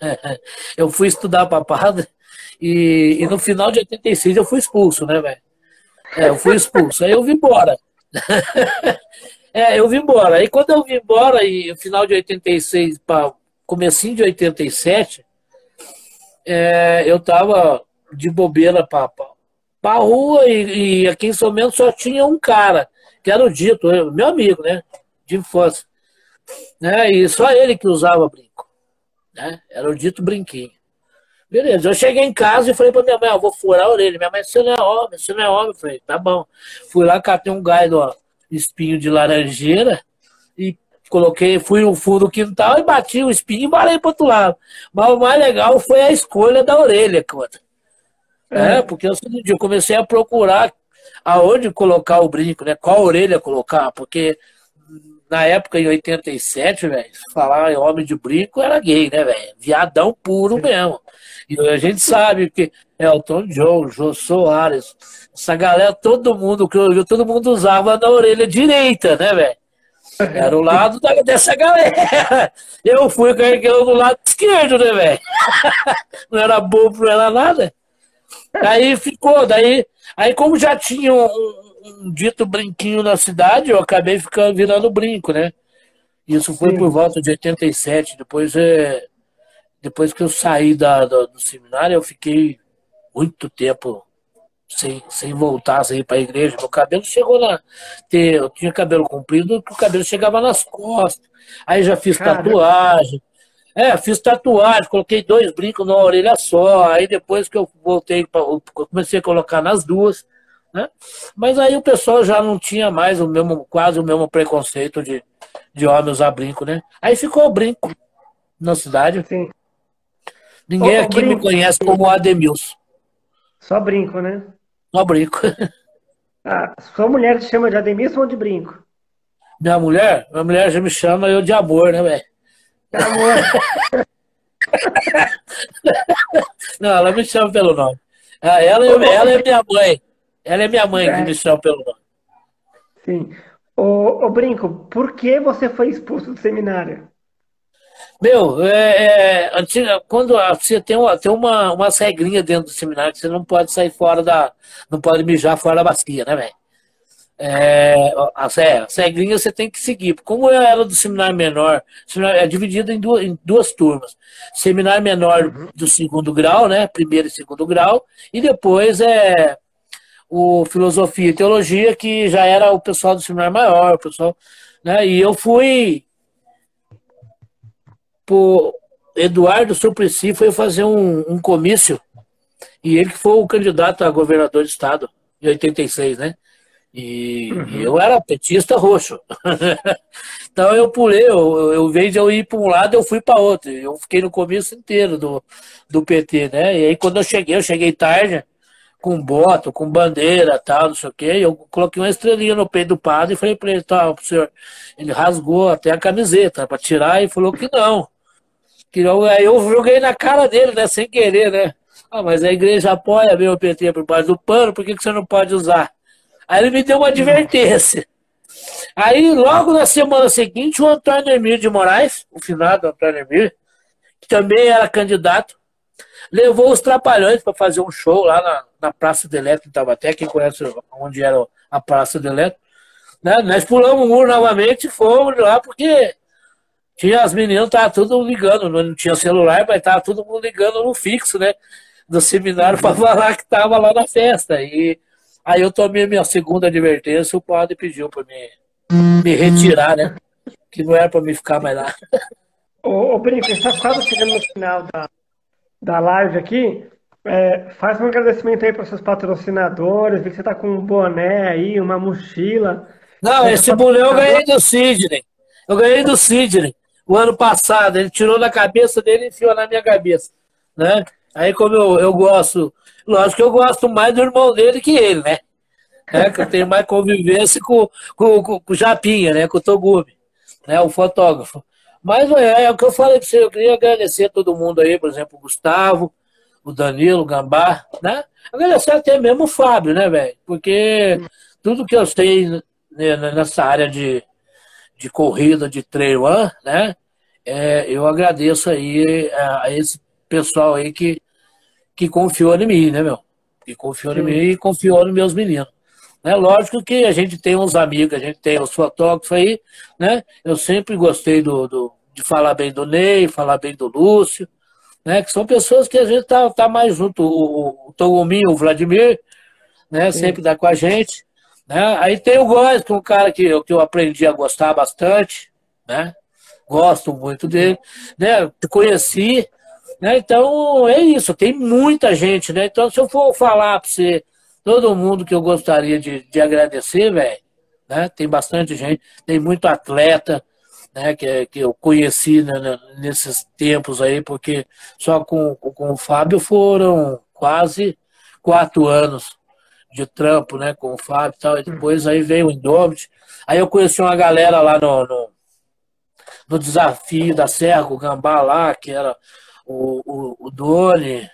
eu fui estudar para padre, e, e no final de 86 eu fui expulso, né, velho? É, eu fui expulso, aí eu vim embora. é, eu vim embora. Aí quando eu vim embora, e no final de 86 para comecinho de 87, é, eu tava de bobeira para a rua e, e, aqui em São Bento só tinha um cara, que era o Dito, meu amigo, né? De infância. Né? E só ele que usava brinco. Né? Era o Dito Brinquinho. Beleza, eu cheguei em casa e falei pra minha mãe, eu vou furar a orelha. Minha mãe, você não é homem, você não é homem. Eu falei, tá bom. Fui lá, catei um gás ó, espinho de laranjeira e coloquei, fui no fundo do quintal e bati o espinho e balei pro outro lado. Mas o mais legal foi a escolha da orelha, conta. É, é porque eu, eu comecei a procurar aonde colocar o brinco, né? Qual orelha colocar, porque na época, em 87, velho, falar em homem de brinco era gay, né, velho? Viadão puro mesmo. E a gente sabe que Elton John, Jô Soares, essa galera, todo mundo, que eu todo mundo usava na orelha direita, né, velho? Era o lado da, dessa galera. Eu fui carregando do lado esquerdo, né, velho? Não era bobo, não era nada. Aí ficou, daí, aí como já tinha um, um dito brinquinho na cidade, eu acabei ficando virando brinco, né? Isso foi Sim. por volta de 87. Depois é, depois que eu saí da, do, do seminário, eu fiquei muito tempo sem, sem voltar, sem ir para a igreja. Meu cabelo chegou na. Ter, eu tinha cabelo comprido, o cabelo chegava nas costas. Aí já fiz tatuagem. É, fiz tatuagem, coloquei dois brincos numa orelha só. Aí depois que eu voltei, pra, eu comecei a colocar nas duas. Né? Mas aí o pessoal já não tinha mais o mesmo, quase o mesmo preconceito de, de homem usar brinco, né? Aí ficou o brinco na cidade. Sim. Ninguém aqui brinco. me conhece como Ademilson. Só brinco, né? Só brinco. Ah, sua mulher te chama de Ademilson ou de brinco? Minha mulher? Minha mulher já me chama eu de amor, né, velho? De amor. Não, ela me chama pelo nome. Ah, ela, ela é minha mãe. Ela é minha mãe é. que me chama pelo nome. Sim. Ô, ô, Brinco, por que você foi expulso do seminário? Meu, é, é, quando você tem, uma, tem uma, uma regrinha dentro do seminário que você não pode sair fora da. Não pode mijar fora da bacia, né, velho? É, as, é, as regrinhas você tem que seguir. Como eu era do seminário menor, seminário é dividido em duas, em duas turmas. Seminário menor uhum. do segundo grau, né? Primeiro e segundo grau, e depois é o filosofia e teologia, que já era o pessoal do seminário maior, o pessoal, né? E eu fui por Eduardo Suplicy foi fazer um, um comício e ele que foi o candidato a governador de estado em 86, né? E, uhum. e eu era petista roxo. então eu pulei, eu, eu, vez de eu ir para um lado, eu fui para outro. Eu fiquei no começo inteiro do, do PT, né? E aí quando eu cheguei, eu cheguei tarde, com bota, com bandeira tal, não sei o quê. Eu coloquei uma estrelinha no peito do padre e falei para ele, tá, senhor. Ele rasgou até a camiseta para tirar e falou que não. Que eu, aí eu joguei na cara dele, né? Sem querer, né? Ah, mas a igreja apoia meu PT por baixo do pano, por que, que você não pode usar? Aí ele me deu uma advertência. Aí, logo na semana seguinte, o Antônio Emílio de Moraes, o finado Antônio Emílio, que também era candidato, levou os Trapalhões para fazer um show lá na, na Praça do Eletro, em Tabaté, quem conhece onde era a Praça do Eletro. Né? Nós pulamos o muro novamente e fomos lá, porque tinha as meninas, tava tudo ligando, não tinha celular, mas tava todo mundo ligando no fixo, né? Do seminário para falar que tava lá na festa. E aí eu tomei minha segunda advertência, o padre pediu para me, me retirar, né? Que não era para me ficar mais lá. Ô, ô Brinco, está quase chegando no final da, da live aqui. É, faz um agradecimento aí para os seus patrocinadores, vi que você está com um boné aí, uma mochila. Não, esse boné eu ganhei do Sidney. Eu ganhei do Sidney o ano passado. Ele tirou da cabeça dele e enfiou na minha cabeça. Né? Aí, como eu, eu gosto, lógico que eu gosto mais do irmão dele que ele, né? É, que eu tenho mais convivência com, com, com, com o Japinha, né? Com o Togumi, né? o fotógrafo. Mas é, é o que eu falei para você, eu queria agradecer a todo mundo aí, por exemplo, o Gustavo, o Danilo, o Gambá, né? Agradecer até mesmo o Fábio, né, velho? Porque tudo que eu sei né, nessa área de, de corrida de trail run, né? É, eu agradeço aí a, a, esse pessoal aí que, que confiou em mim, né, meu? Que confiou Sim. em mim e confiou nos meus meninos. Né? Lógico que a gente tem uns amigos, a gente tem os fotógrafos aí, né? Eu sempre gostei do, do, de falar bem do Ney, falar bem do Lúcio, né? Que são pessoas que a gente tá, tá mais junto. O, o Togominho, o Vladimir, né? Sim. Sempre dá com a gente. Né? Aí tem o Góes, que é um cara que eu, que eu aprendi a gostar bastante, né? Gosto muito dele, né? Conheci, né? Então é isso, tem muita gente, né? Então se eu for falar para você, todo mundo que eu gostaria de, de agradecer, velho, né? Tem bastante gente, tem muito atleta, né? Que, que eu conheci né, nesses tempos aí, porque só com, com o Fábio foram quase quatro anos de trampo, né, com o Fábio e tal. E depois aí veio o Indomit. Aí eu conheci uma galera lá no, no, no desafio da Serra, o Gambá lá, que era o, o, o Doni,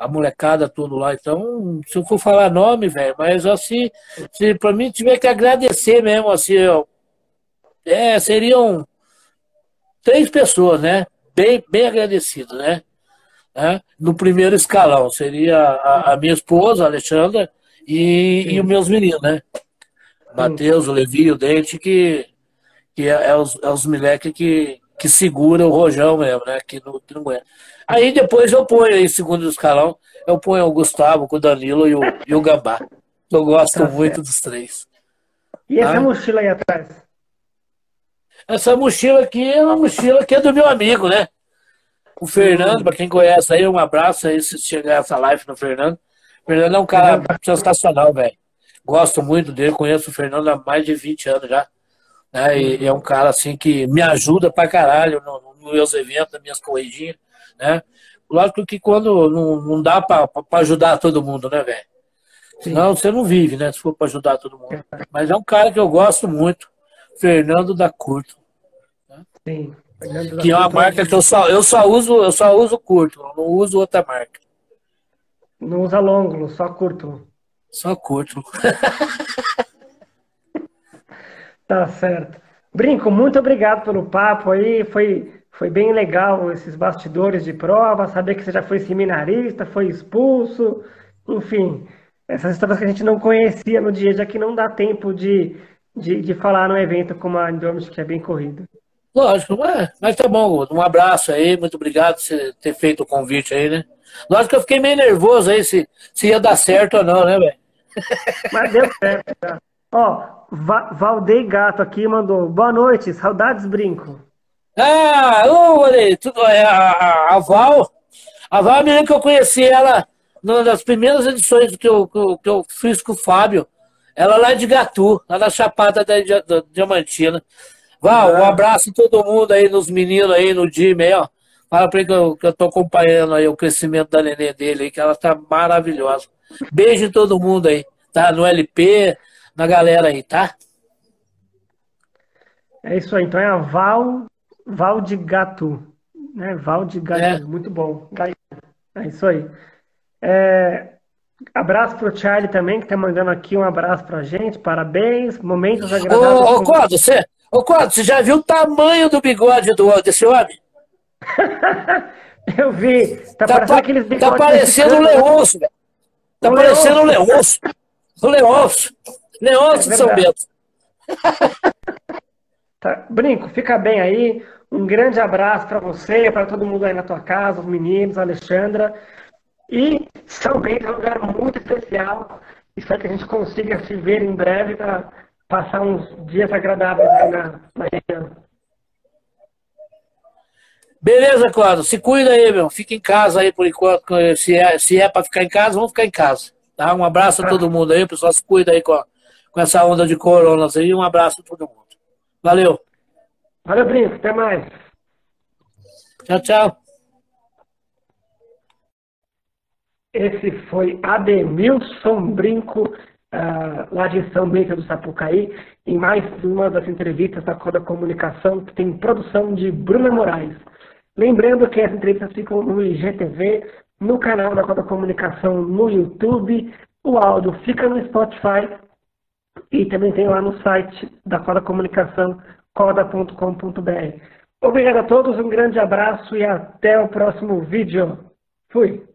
a molecada tudo lá. Então, se eu for falar nome, velho, mas assim, se pra mim tiver que agradecer mesmo, assim, eu, é, seriam três pessoas, né? Bem, bem agradecido, né? É, no primeiro escalão seria a, a minha esposa, a Alexandra, e, e os meus meninos, né? Matheus, o Levi, o Dente, que, que é, é os, é os moleques que, que segura o rojão mesmo, né? Que não, que não aguenta. Aí depois eu ponho aí, segundo escalão, eu ponho o Gustavo, o Danilo e o, e o Gambá. Eu gosto muito dos três. E essa ah? mochila aí atrás? Essa mochila aqui é uma mochila que é do meu amigo, né? O Fernando, para quem conhece aí, um abraço aí se chegar essa live no Fernando. O Fernando é um cara sensacional, velho. Gosto muito dele, conheço o Fernando há mais de 20 anos já. Né? E, é um cara assim que me ajuda pra caralho nos no meus eventos, nas minhas corridinhas, né? Lógico que quando não, não dá pra, pra ajudar todo mundo, né, velho? Senão você não vive, né? Se for pra ajudar todo mundo. Mas é um cara que eu gosto muito, Fernando da Curto. Né? Sim. Que é uma marca que eu só, eu só uso, eu só uso curto, não uso outra marca. Não usa longo, só curto. Só curto. tá certo. Brinco, muito obrigado pelo papo aí. Foi Foi bem legal esses bastidores de prova, saber que você já foi seminarista, foi expulso, enfim, essas histórias que a gente não conhecia no dia, já que não dá tempo de, de, de falar no evento como a Indomit, que é bem corrido. Lógico, mas, mas tá bom, Um abraço aí, muito obrigado por você ter feito o convite aí, né? Lógico que eu fiquei meio nervoso aí se, se ia dar certo ou não, né, velho? Mas deu certo, tá? Ó, Va Valdei Gato aqui mandou. Boa noite, saudades, brinco. Ah, ô, olha, tudo, é, a, a, Val, a Val é a menina que eu conheci ela numa das primeiras edições que eu, que eu, que eu fiz com o Fábio. Ela lá de Gatu, lá na Chapada da, da Diamantina. Val, um abraço a todo mundo aí, nos meninos aí no time aí, ó. Fala pra ele que eu, que eu tô acompanhando aí o crescimento da neném dele aí, que ela tá maravilhosa. Beijo em todo mundo aí, tá? No LP, na galera aí, tá? É isso aí, então é a Val, Val de Gato, né? Val de Gato, é. muito bom. É isso aí. É, abraço pro Charlie também, que tá mandando aqui um abraço pra gente, parabéns, momentos agradáveis. Ô, ô você, ô, Codo, você já viu o tamanho do bigode do, desse homem? Eu vi. Tá, tá parecendo aqueles bigodes. Tá parecendo um leonço, velho. Tá parecendo um leonço. Um leonço. Leonço é de São Bento. Tá. Brinco, fica bem aí. Um grande abraço para você, para todo mundo aí na tua casa, os meninos, a Alexandra. E São Bento é um lugar muito especial. Espero que a gente consiga se ver em breve para passar uns dias agradáveis aí na, na região. Beleza, Cláudio. Se cuida aí, meu. Fica em casa aí por enquanto. Se é, se é para ficar em casa, vamos ficar em casa. Tá? Um abraço a todo mundo aí. O pessoal se cuida aí com, com essa onda de coronas aí. Um abraço a todo mundo. Valeu. Valeu, Brinco. Até mais. Tchau, tchau. Esse foi Ademilson Brinco, uh, lá de São Bento do Sapucaí, em mais uma das entrevistas da Coda Comunicação, que tem produção de Bruna Moraes. Lembrando que as entrevistas ficam no IGTV, no canal da Coda Comunicação no YouTube, o áudio fica no Spotify e também tem lá no site da Coda Comunicação, coda.com.br. Obrigado a todos, um grande abraço e até o próximo vídeo. Fui!